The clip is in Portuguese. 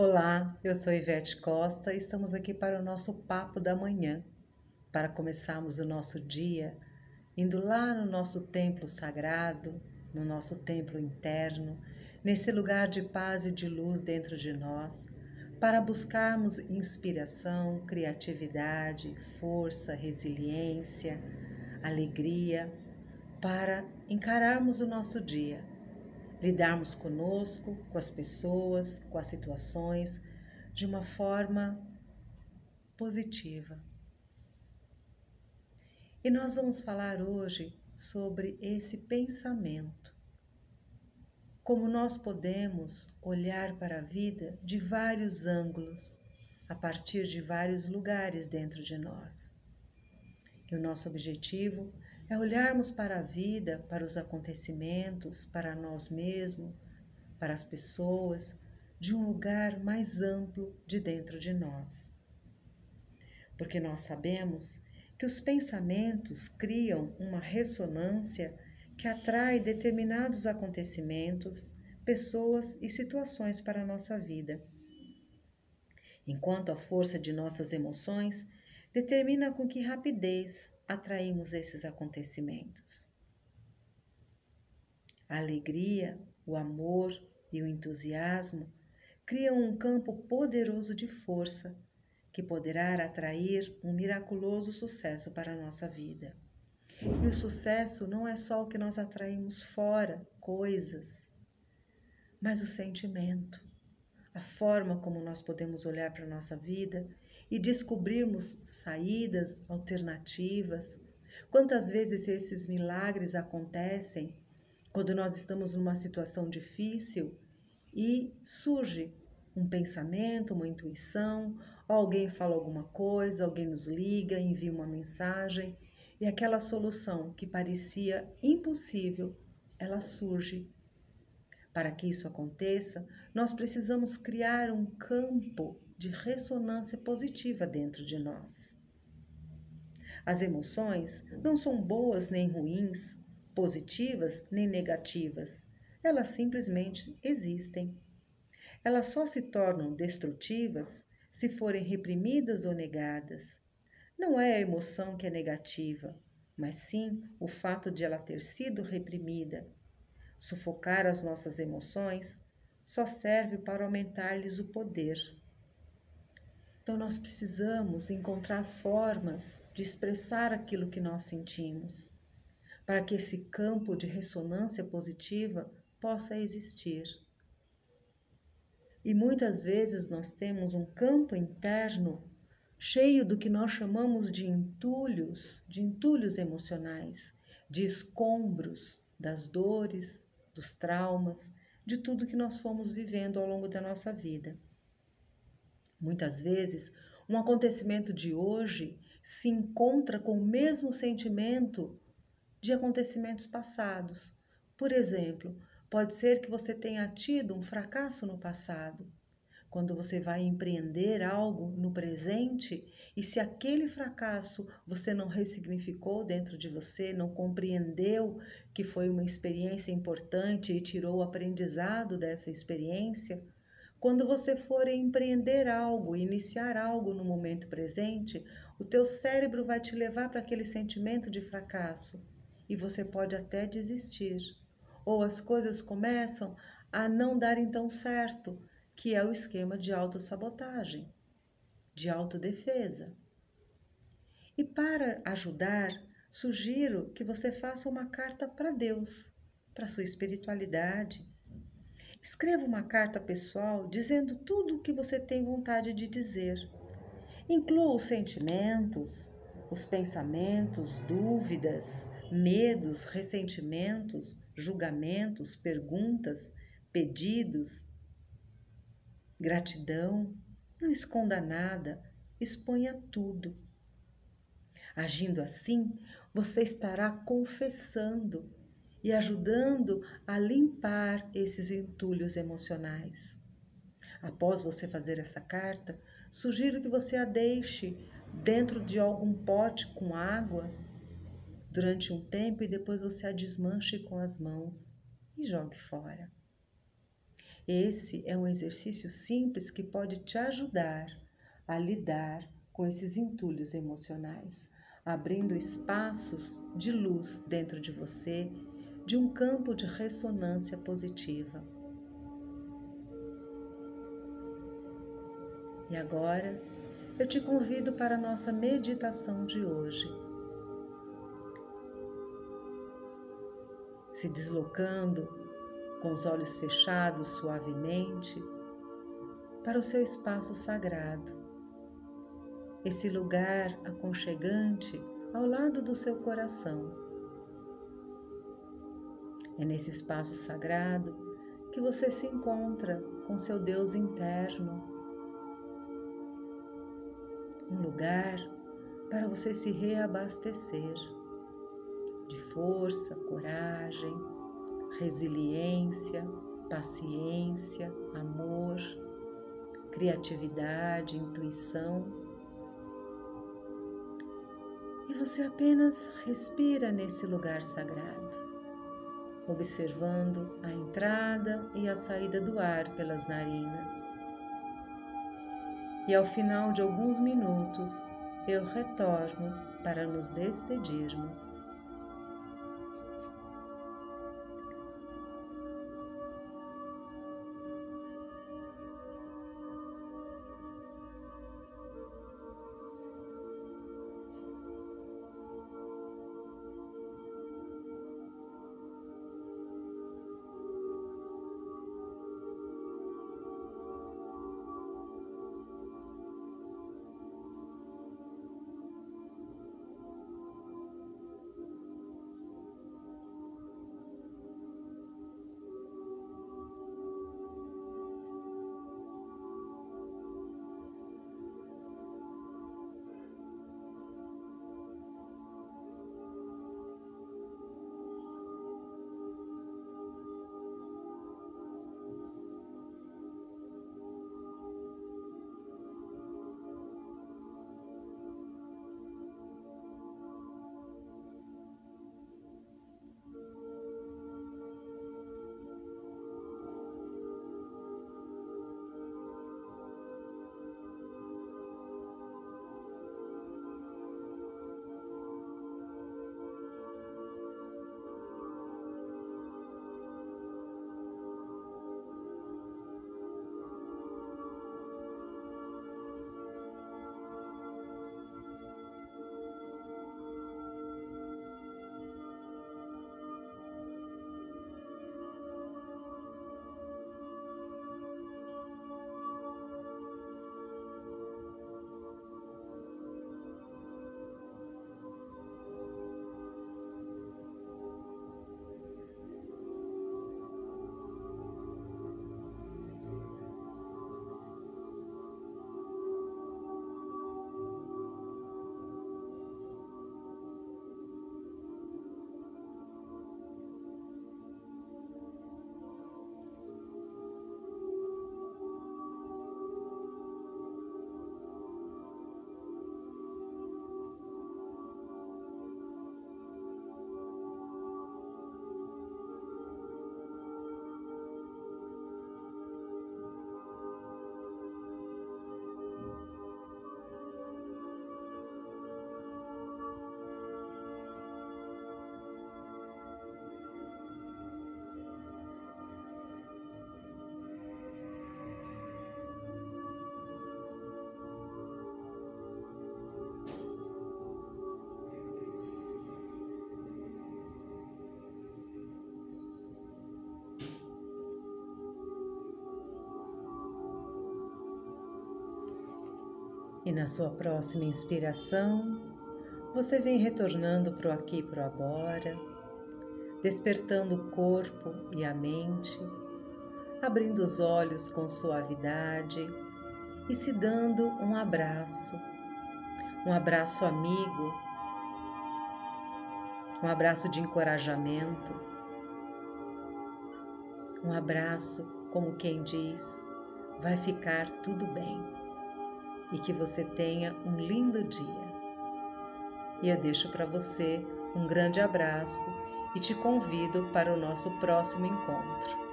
Olá, eu sou Ivete Costa e estamos aqui para o nosso papo da manhã, para começarmos o nosso dia indo lá no nosso templo sagrado, no nosso templo interno, nesse lugar de paz e de luz dentro de nós, para buscarmos inspiração, criatividade, força, resiliência, alegria, para encararmos o nosso dia lidarmos conosco, com as pessoas, com as situações de uma forma positiva. E nós vamos falar hoje sobre esse pensamento. Como nós podemos olhar para a vida de vários ângulos, a partir de vários lugares dentro de nós. E o nosso objetivo é olharmos para a vida, para os acontecimentos, para nós mesmos, para as pessoas, de um lugar mais amplo de dentro de nós. Porque nós sabemos que os pensamentos criam uma ressonância que atrai determinados acontecimentos, pessoas e situações para a nossa vida. Enquanto a força de nossas emoções determina com que rapidez atraímos esses acontecimentos. A alegria, o amor e o entusiasmo criam um campo poderoso de força que poderá atrair um miraculoso sucesso para a nossa vida. E o sucesso não é só o que nós atraímos fora, coisas, mas o sentimento, a forma como nós podemos olhar para a nossa vida e descobrirmos saídas, alternativas. Quantas vezes esses milagres acontecem quando nós estamos numa situação difícil e surge um pensamento, uma intuição, alguém fala alguma coisa, alguém nos liga, envia uma mensagem e aquela solução que parecia impossível, ela surge. Para que isso aconteça, nós precisamos criar um campo de ressonância positiva dentro de nós. As emoções não são boas nem ruins, positivas nem negativas. Elas simplesmente existem. Elas só se tornam destrutivas se forem reprimidas ou negadas. Não é a emoção que é negativa, mas sim o fato de ela ter sido reprimida. Sufocar as nossas emoções só serve para aumentar-lhes o poder. Então, nós precisamos encontrar formas de expressar aquilo que nós sentimos, para que esse campo de ressonância positiva possa existir. E muitas vezes nós temos um campo interno cheio do que nós chamamos de entulhos, de entulhos emocionais, de escombros das dores, dos traumas, de tudo que nós fomos vivendo ao longo da nossa vida. Muitas vezes, um acontecimento de hoje se encontra com o mesmo sentimento de acontecimentos passados. Por exemplo, pode ser que você tenha tido um fracasso no passado. Quando você vai empreender algo no presente e se aquele fracasso você não ressignificou dentro de você, não compreendeu que foi uma experiência importante e tirou o aprendizado dessa experiência, quando você for empreender algo, iniciar algo no momento presente, o teu cérebro vai te levar para aquele sentimento de fracasso e você pode até desistir. Ou as coisas começam a não darem tão certo, que é o esquema de autossabotagem, de autodefesa. E para ajudar, sugiro que você faça uma carta para Deus, para sua espiritualidade, Escreva uma carta pessoal dizendo tudo o que você tem vontade de dizer. Inclua os sentimentos, os pensamentos, dúvidas, medos, ressentimentos, julgamentos, perguntas, pedidos, gratidão. Não esconda nada, exponha tudo. Agindo assim, você estará confessando e ajudando a limpar esses entulhos emocionais. Após você fazer essa carta, sugiro que você a deixe dentro de algum pote com água durante um tempo e depois você a desmanche com as mãos e jogue fora. Esse é um exercício simples que pode te ajudar a lidar com esses entulhos emocionais, abrindo espaços de luz dentro de você, de um campo de ressonância positiva. E agora eu te convido para a nossa meditação de hoje. Se deslocando com os olhos fechados suavemente para o seu espaço sagrado, esse lugar aconchegante ao lado do seu coração. É nesse espaço sagrado que você se encontra com seu Deus interno um lugar para você se reabastecer de força, coragem, resiliência, paciência, amor, criatividade, intuição. E você apenas respira nesse lugar sagrado, observando a entrada e a saída do ar pelas narinas e ao final de alguns minutos eu retorno para nos despedirmos. E na sua próxima inspiração, você vem retornando para o aqui e para o agora, despertando o corpo e a mente, abrindo os olhos com suavidade e se dando um abraço, um abraço amigo, um abraço de encorajamento, um abraço como quem diz: vai ficar tudo bem e que você tenha um lindo dia. E eu deixo para você um grande abraço e te convido para o nosso próximo encontro.